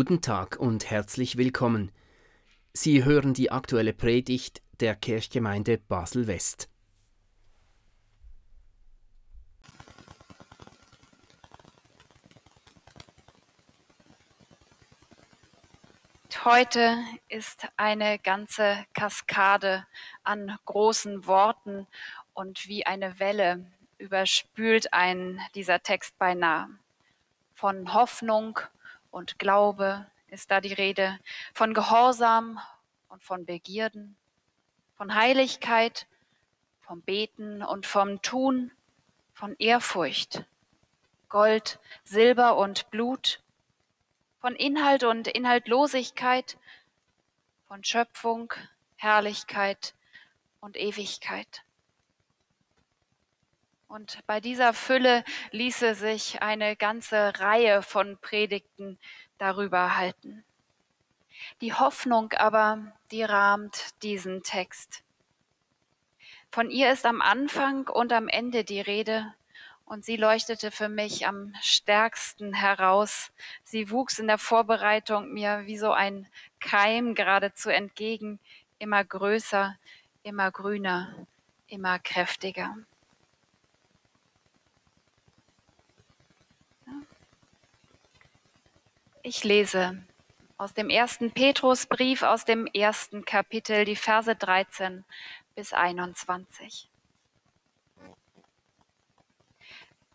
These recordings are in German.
Guten Tag und herzlich willkommen. Sie hören die aktuelle Predigt der Kirchgemeinde Basel-West. Heute ist eine ganze Kaskade an großen Worten und wie eine Welle überspült ein dieser Text beinahe. Von Hoffnung und Glaube ist da die Rede, von Gehorsam und von Begierden, von Heiligkeit, vom Beten und vom Tun, von Ehrfurcht, Gold, Silber und Blut, von Inhalt und Inhaltlosigkeit, von Schöpfung, Herrlichkeit und Ewigkeit. Und bei dieser Fülle ließe sich eine ganze Reihe von Predigten darüber halten. Die Hoffnung aber, die rahmt diesen Text. Von ihr ist am Anfang und am Ende die Rede und sie leuchtete für mich am stärksten heraus. Sie wuchs in der Vorbereitung mir wie so ein Keim geradezu entgegen, immer größer, immer grüner, immer kräftiger. Ich lese aus dem ersten Petrusbrief aus dem ersten Kapitel die Verse 13 bis 21.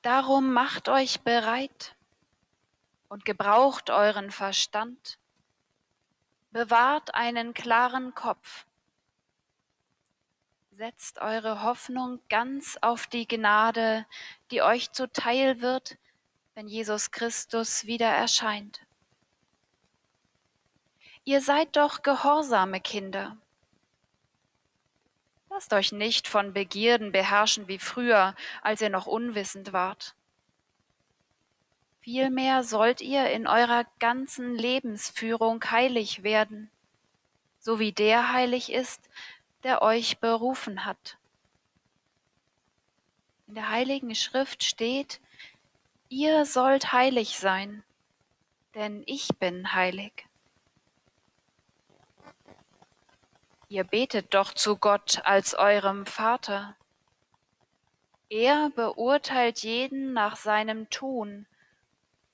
Darum macht euch bereit und gebraucht euren Verstand, bewahrt einen klaren Kopf, setzt eure Hoffnung ganz auf die Gnade, die euch zuteil wird, wenn Jesus Christus wieder erscheint. Ihr seid doch gehorsame Kinder. Lasst euch nicht von Begierden beherrschen wie früher, als ihr noch unwissend wart. Vielmehr sollt ihr in eurer ganzen Lebensführung heilig werden, so wie der heilig ist, der euch berufen hat. In der heiligen Schrift steht, ihr sollt heilig sein, denn ich bin heilig. Ihr betet doch zu Gott als eurem Vater. Er beurteilt jeden nach seinem Tun,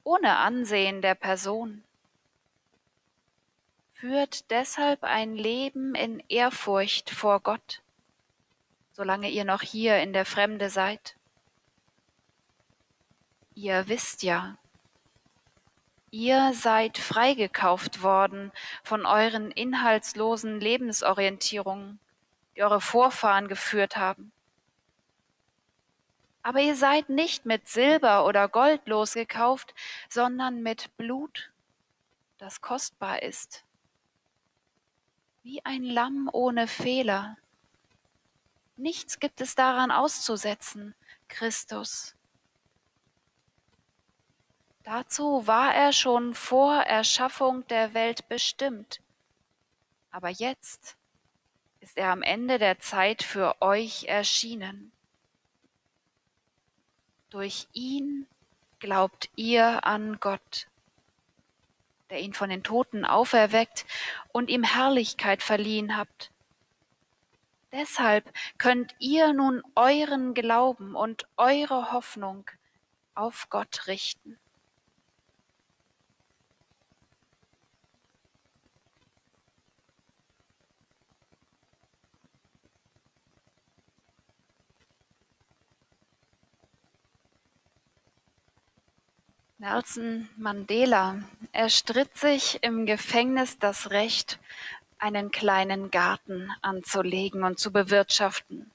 ohne Ansehen der Person. Führt deshalb ein Leben in Ehrfurcht vor Gott, solange ihr noch hier in der Fremde seid. Ihr wisst ja, Ihr seid freigekauft worden von euren inhaltslosen Lebensorientierungen, die eure Vorfahren geführt haben. Aber ihr seid nicht mit Silber oder Gold losgekauft, sondern mit Blut, das kostbar ist. Wie ein Lamm ohne Fehler. Nichts gibt es daran auszusetzen, Christus. Dazu war er schon vor Erschaffung der Welt bestimmt. Aber jetzt ist er am Ende der Zeit für euch erschienen. Durch ihn glaubt ihr an Gott, der ihn von den Toten auferweckt und ihm Herrlichkeit verliehen habt. Deshalb könnt ihr nun euren Glauben und eure Hoffnung auf Gott richten. Nelson Mandela erstritt sich im Gefängnis das Recht, einen kleinen Garten anzulegen und zu bewirtschaften.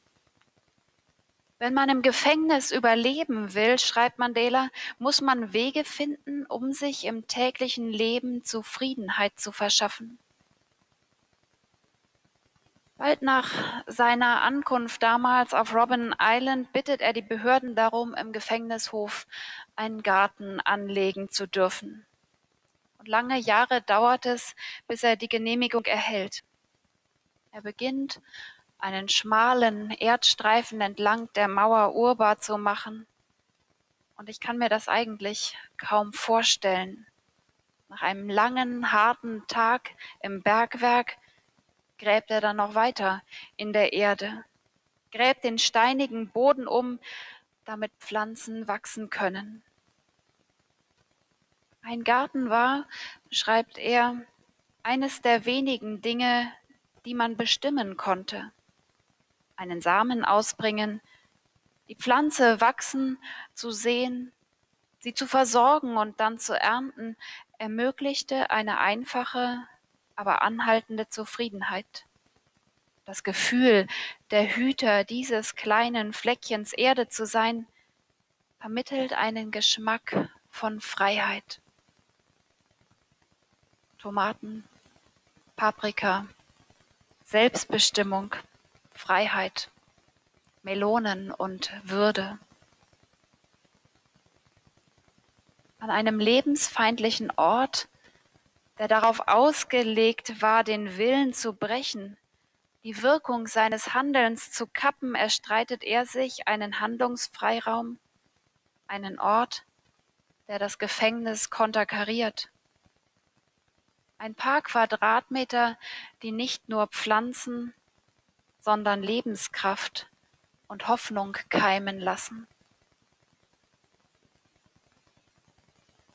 Wenn man im Gefängnis überleben will, schreibt Mandela, muss man Wege finden, um sich im täglichen Leben Zufriedenheit zu verschaffen. Bald nach seiner Ankunft damals auf Robben Island bittet er die Behörden darum, im Gefängnishof einen Garten anlegen zu dürfen. Und lange Jahre dauert es, bis er die Genehmigung erhält. Er beginnt, einen schmalen Erdstreifen entlang der Mauer urbar zu machen. Und ich kann mir das eigentlich kaum vorstellen. Nach einem langen, harten Tag im Bergwerk gräbt er dann noch weiter in der Erde, gräbt den steinigen Boden um, damit Pflanzen wachsen können. Ein Garten war, schreibt er, eines der wenigen Dinge, die man bestimmen konnte. Einen Samen ausbringen, die Pflanze wachsen zu sehen, sie zu versorgen und dann zu ernten, ermöglichte eine einfache, aber anhaltende Zufriedenheit. Das Gefühl, der Hüter dieses kleinen Fleckchens Erde zu sein, vermittelt einen Geschmack von Freiheit. Tomaten, Paprika, Selbstbestimmung, Freiheit, Melonen und Würde. An einem lebensfeindlichen Ort, der darauf ausgelegt war, den Willen zu brechen, die Wirkung seines Handelns zu kappen, erstreitet er sich einen Handlungsfreiraum, einen Ort, der das Gefängnis konterkariert. Ein paar Quadratmeter, die nicht nur Pflanzen, sondern Lebenskraft und Hoffnung keimen lassen.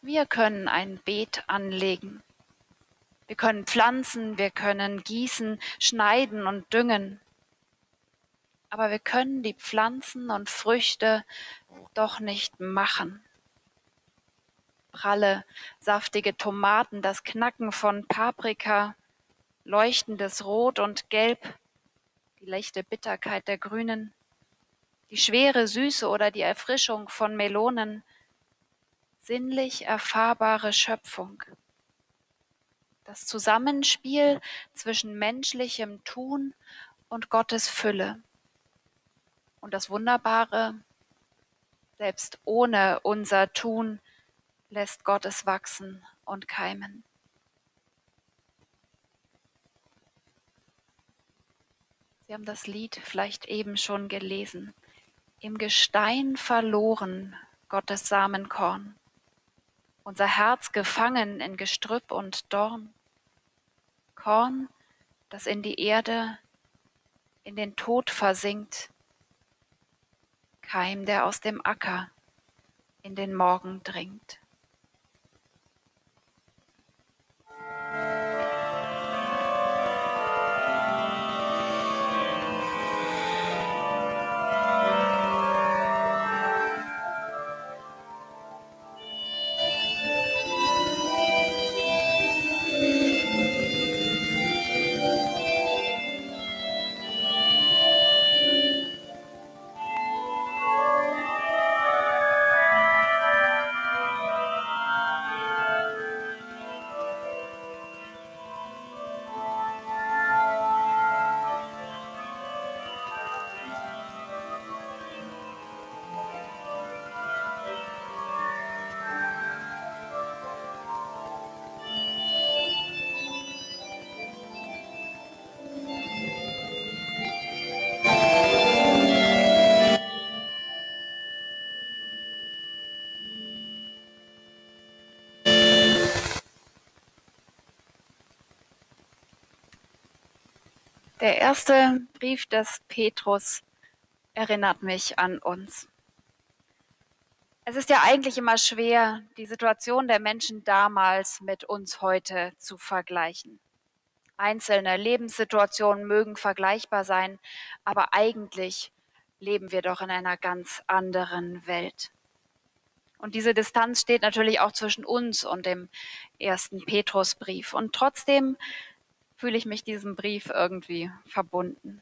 Wir können ein Beet anlegen. Wir können pflanzen, wir können gießen, schneiden und düngen. Aber wir können die Pflanzen und Früchte doch nicht machen pralle, saftige Tomaten, das Knacken von Paprika, leuchtendes Rot und Gelb, die leichte Bitterkeit der Grünen, die schwere Süße oder die Erfrischung von Melonen, sinnlich erfahrbare Schöpfung. Das Zusammenspiel zwischen menschlichem Tun und Gottes Fülle. Und das Wunderbare, selbst ohne unser Tun lässt Gott es wachsen und keimen. Sie haben das Lied vielleicht eben schon gelesen. Im Gestein verloren Gottes Samenkorn, unser Herz gefangen in Gestrüpp und Dorn. Korn, das in die Erde, in den Tod versinkt, Keim, der aus dem Acker in den Morgen dringt. Der erste Brief des Petrus erinnert mich an uns. Es ist ja eigentlich immer schwer, die Situation der Menschen damals mit uns heute zu vergleichen. Einzelne Lebenssituationen mögen vergleichbar sein, aber eigentlich leben wir doch in einer ganz anderen Welt. Und diese Distanz steht natürlich auch zwischen uns und dem ersten Petrusbrief. Und trotzdem fühle ich mich diesem Brief irgendwie verbunden.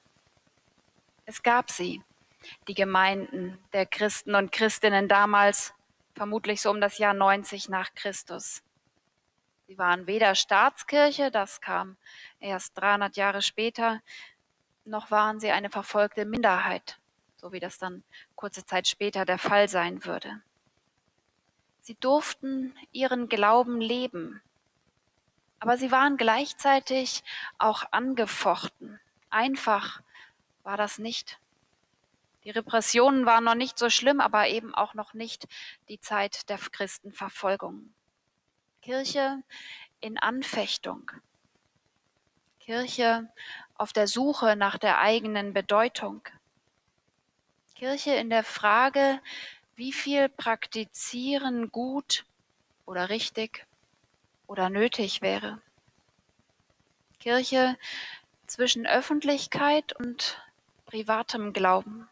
Es gab sie, die Gemeinden der Christen und Christinnen damals, vermutlich so um das Jahr 90 nach Christus. Sie waren weder Staatskirche, das kam erst 300 Jahre später, noch waren sie eine verfolgte Minderheit, so wie das dann kurze Zeit später der Fall sein würde. Sie durften ihren Glauben leben, aber sie waren gleichzeitig auch angefochten. Einfach war das nicht. Die Repressionen waren noch nicht so schlimm, aber eben auch noch nicht die Zeit der Christenverfolgung. Kirche in Anfechtung. Kirche auf der Suche nach der eigenen Bedeutung. Kirche in der Frage, wie viel Praktizieren gut oder richtig oder nötig wäre. Kirche zwischen Öffentlichkeit und privatem Glauben.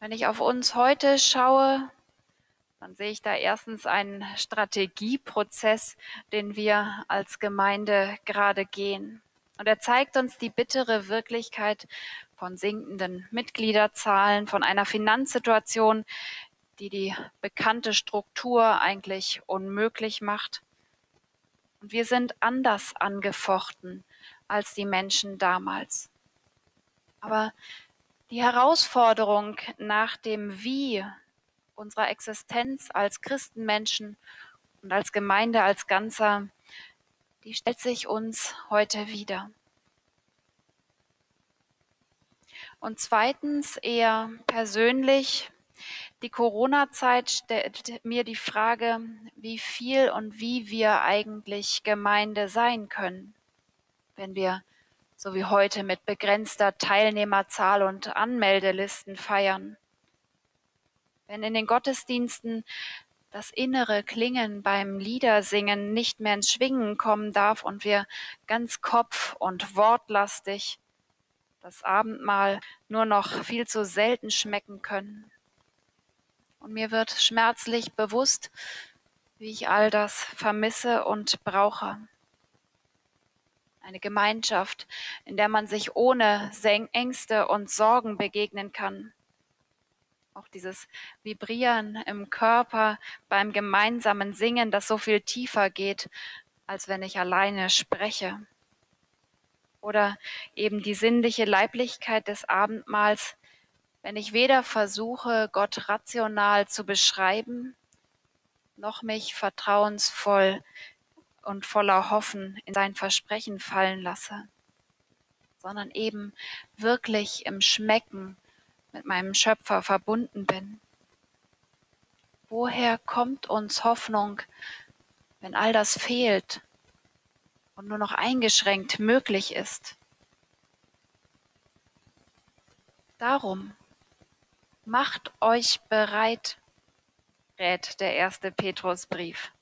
Wenn ich auf uns heute schaue, dann sehe ich da erstens einen Strategieprozess, den wir als Gemeinde gerade gehen. Und er zeigt uns die bittere Wirklichkeit von sinkenden Mitgliederzahlen, von einer Finanzsituation, die die bekannte Struktur eigentlich unmöglich macht. Und wir sind anders angefochten als die Menschen damals. Aber die Herausforderung nach dem Wie unserer Existenz als Christenmenschen und als Gemeinde als Ganzer, die stellt sich uns heute wieder. Und zweitens eher persönlich, die Corona-Zeit stellt mir die Frage, wie viel und wie wir eigentlich Gemeinde sein können, wenn wir so wie heute mit begrenzter Teilnehmerzahl und Anmeldelisten feiern. Wenn in den Gottesdiensten das innere Klingen beim Liedersingen nicht mehr ins Schwingen kommen darf und wir ganz kopf- und wortlastig das Abendmahl nur noch viel zu selten schmecken können. Und mir wird schmerzlich bewusst, wie ich all das vermisse und brauche eine Gemeinschaft, in der man sich ohne Ängste und Sorgen begegnen kann. Auch dieses Vibrieren im Körper beim gemeinsamen Singen, das so viel tiefer geht, als wenn ich alleine spreche. Oder eben die sinnliche Leiblichkeit des Abendmahls, wenn ich weder versuche, Gott rational zu beschreiben, noch mich vertrauensvoll und voller Hoffen in sein Versprechen fallen lasse, sondern eben wirklich im Schmecken mit meinem Schöpfer verbunden bin. Woher kommt uns Hoffnung, wenn all das fehlt und nur noch eingeschränkt möglich ist? Darum macht euch bereit, rät der erste Petrusbrief.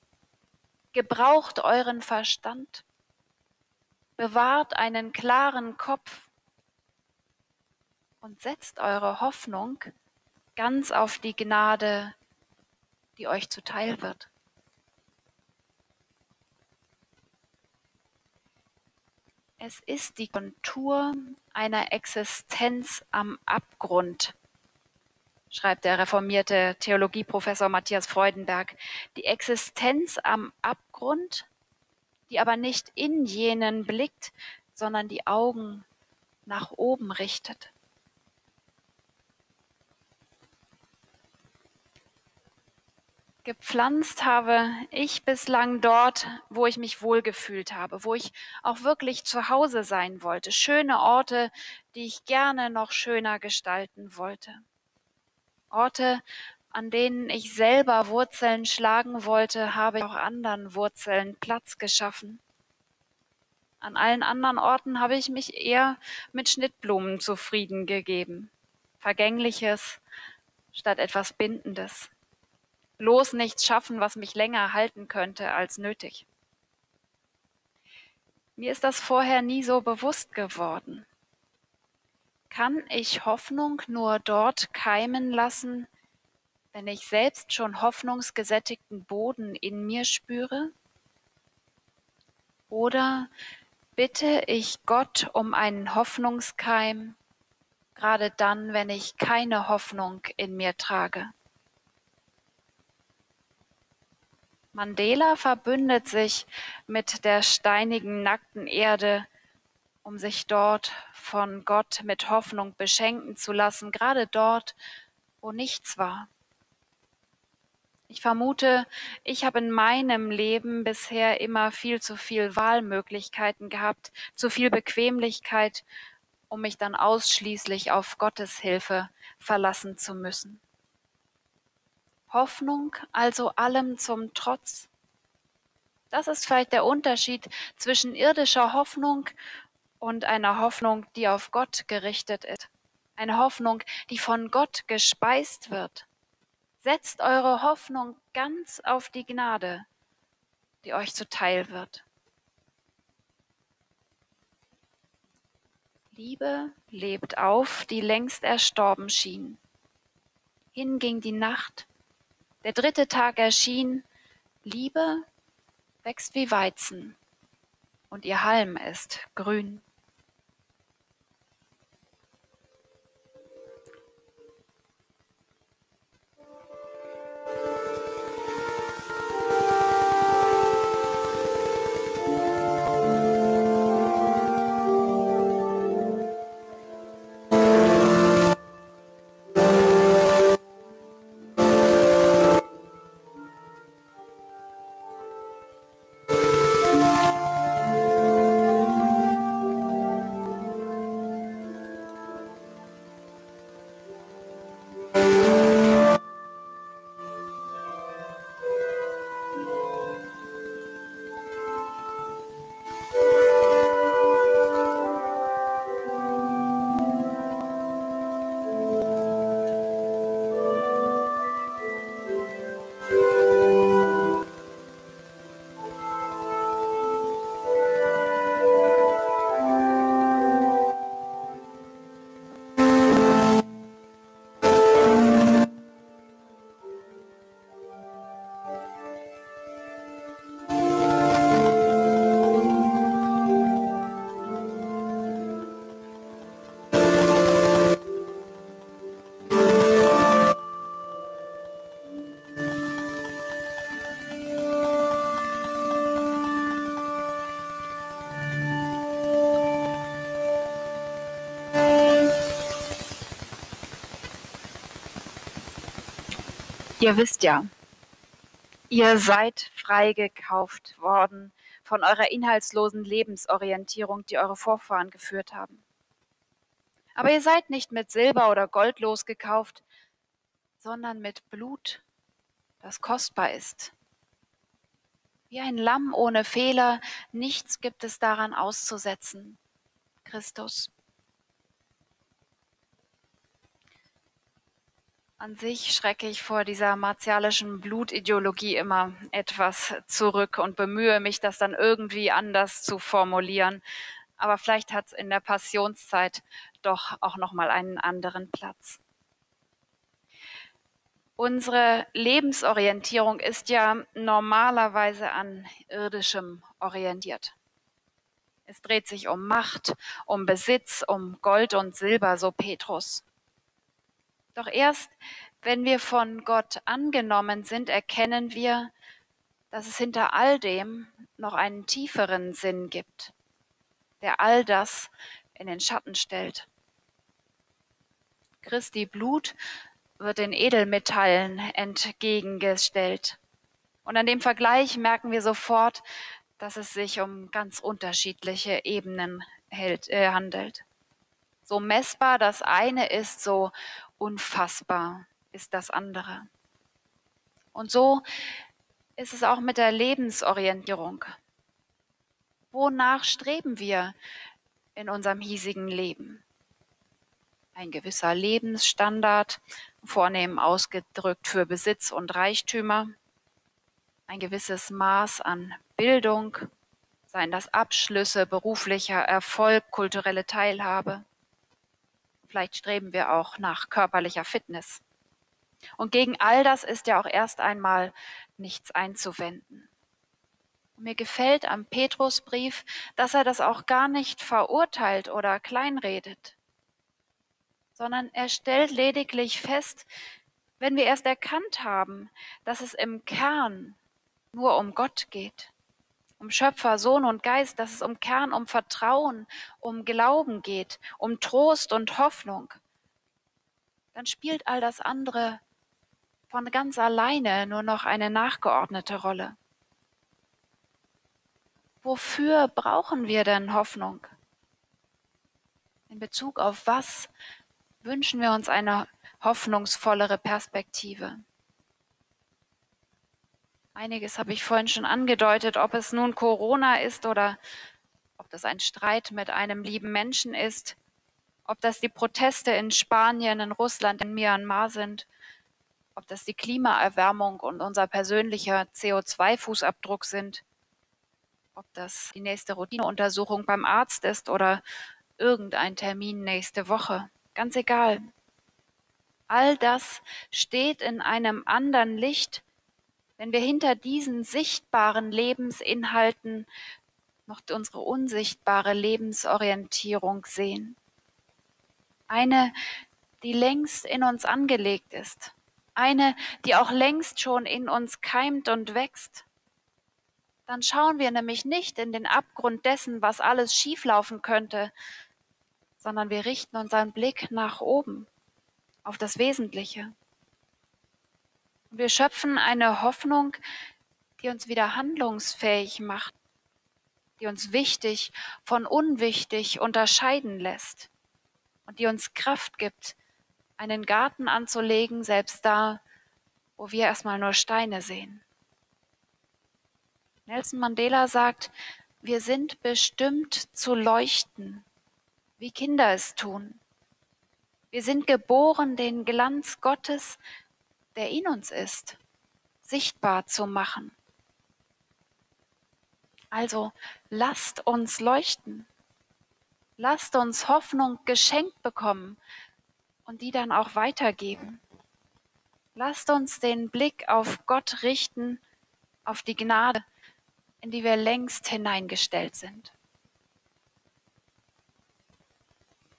Gebraucht euren Verstand. Bewahrt einen klaren Kopf und setzt eure Hoffnung ganz auf die Gnade, die euch zuteil wird. Es ist die Kontur einer Existenz am Abgrund, schreibt der reformierte Theologieprofessor Matthias Freudenberg, die Existenz am Abgrund, die aber nicht in jenen blickt, sondern die Augen nach oben richtet. Gepflanzt habe ich bislang dort, wo ich mich wohlgefühlt habe, wo ich auch wirklich zu Hause sein wollte. Schöne Orte, die ich gerne noch schöner gestalten wollte. Orte, an denen ich selber Wurzeln schlagen wollte, habe ich auch anderen Wurzeln Platz geschaffen. An allen anderen Orten habe ich mich eher mit Schnittblumen zufrieden gegeben. Vergängliches statt etwas Bindendes. Bloß nichts schaffen, was mich länger halten könnte als nötig. Mir ist das vorher nie so bewusst geworden. Kann ich Hoffnung nur dort keimen lassen, wenn ich selbst schon hoffnungsgesättigten Boden in mir spüre? Oder bitte ich Gott um einen Hoffnungskeim, gerade dann, wenn ich keine Hoffnung in mir trage? Mandela verbündet sich mit der steinigen, nackten Erde, um sich dort von Gott mit Hoffnung beschenken zu lassen, gerade dort, wo nichts war. Ich vermute, ich habe in meinem Leben bisher immer viel zu viel Wahlmöglichkeiten gehabt, zu viel Bequemlichkeit, um mich dann ausschließlich auf Gottes Hilfe verlassen zu müssen. Hoffnung also allem zum Trotz. Das ist vielleicht der Unterschied zwischen irdischer Hoffnung und einer Hoffnung, die auf Gott gerichtet ist. Eine Hoffnung, die von Gott gespeist wird. Setzt eure Hoffnung ganz auf die Gnade, die euch zuteil wird. Liebe lebt auf, die längst erstorben schien. Hinging die Nacht, der dritte Tag erschien, Liebe wächst wie Weizen und ihr Halm ist grün. Ihr wisst ja, ihr seid freigekauft worden von eurer inhaltslosen Lebensorientierung, die eure Vorfahren geführt haben. Aber ihr seid nicht mit Silber oder Gold losgekauft, sondern mit Blut, das kostbar ist. Wie ein Lamm ohne Fehler, nichts gibt es daran auszusetzen. Christus. An sich schrecke ich vor dieser martialischen Blutideologie immer etwas zurück und bemühe mich, das dann irgendwie anders zu formulieren. Aber vielleicht hat es in der Passionszeit doch auch noch mal einen anderen Platz. Unsere Lebensorientierung ist ja normalerweise an irdischem orientiert. Es dreht sich um Macht, um Besitz, um Gold und Silber, so Petrus. Doch erst wenn wir von Gott angenommen sind, erkennen wir, dass es hinter all dem noch einen tieferen Sinn gibt, der all das in den Schatten stellt. Christi Blut wird den Edelmetallen entgegengestellt. Und an dem Vergleich merken wir sofort, dass es sich um ganz unterschiedliche Ebenen hält, äh, handelt. So messbar das eine ist, so unfassbar ist das andere. Und so ist es auch mit der Lebensorientierung. Wonach streben wir in unserem hiesigen Leben? Ein gewisser Lebensstandard, vornehm ausgedrückt für Besitz und Reichtümer, ein gewisses Maß an Bildung, seien das Abschlüsse, beruflicher Erfolg, kulturelle Teilhabe. Vielleicht streben wir auch nach körperlicher Fitness. Und gegen all das ist ja auch erst einmal nichts einzuwenden. Mir gefällt am Petrusbrief, dass er das auch gar nicht verurteilt oder kleinredet, sondern er stellt lediglich fest, wenn wir erst erkannt haben, dass es im Kern nur um Gott geht, um Schöpfer, Sohn und Geist, dass es um Kern, um Vertrauen, um Glauben geht, um Trost und Hoffnung, dann spielt all das andere von ganz alleine nur noch eine nachgeordnete Rolle. Wofür brauchen wir denn Hoffnung? In Bezug auf was wünschen wir uns eine hoffnungsvollere Perspektive? Einiges habe ich vorhin schon angedeutet, ob es nun Corona ist oder ob das ein Streit mit einem lieben Menschen ist, ob das die Proteste in Spanien, in Russland, in Myanmar sind, ob das die Klimaerwärmung und unser persönlicher CO2-Fußabdruck sind, ob das die nächste Routineuntersuchung beim Arzt ist oder irgendein Termin nächste Woche. Ganz egal. All das steht in einem anderen Licht, wenn wir hinter diesen sichtbaren Lebensinhalten noch unsere unsichtbare Lebensorientierung sehen. Eine, die längst in uns angelegt ist. Eine, die auch längst schon in uns keimt und wächst. Dann schauen wir nämlich nicht in den Abgrund dessen, was alles schieflaufen könnte, sondern wir richten unseren Blick nach oben, auf das Wesentliche. Wir schöpfen eine Hoffnung, die uns wieder handlungsfähig macht, die uns wichtig von unwichtig unterscheiden lässt und die uns Kraft gibt, einen Garten anzulegen, selbst da, wo wir erstmal nur Steine sehen. Nelson Mandela sagt, wir sind bestimmt zu leuchten, wie Kinder es tun. Wir sind geboren, den Glanz Gottes, der in uns ist, sichtbar zu machen. Also lasst uns leuchten. Lasst uns Hoffnung geschenkt bekommen und die dann auch weitergeben. Lasst uns den Blick auf Gott richten, auf die Gnade, in die wir längst hineingestellt sind.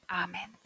Amen.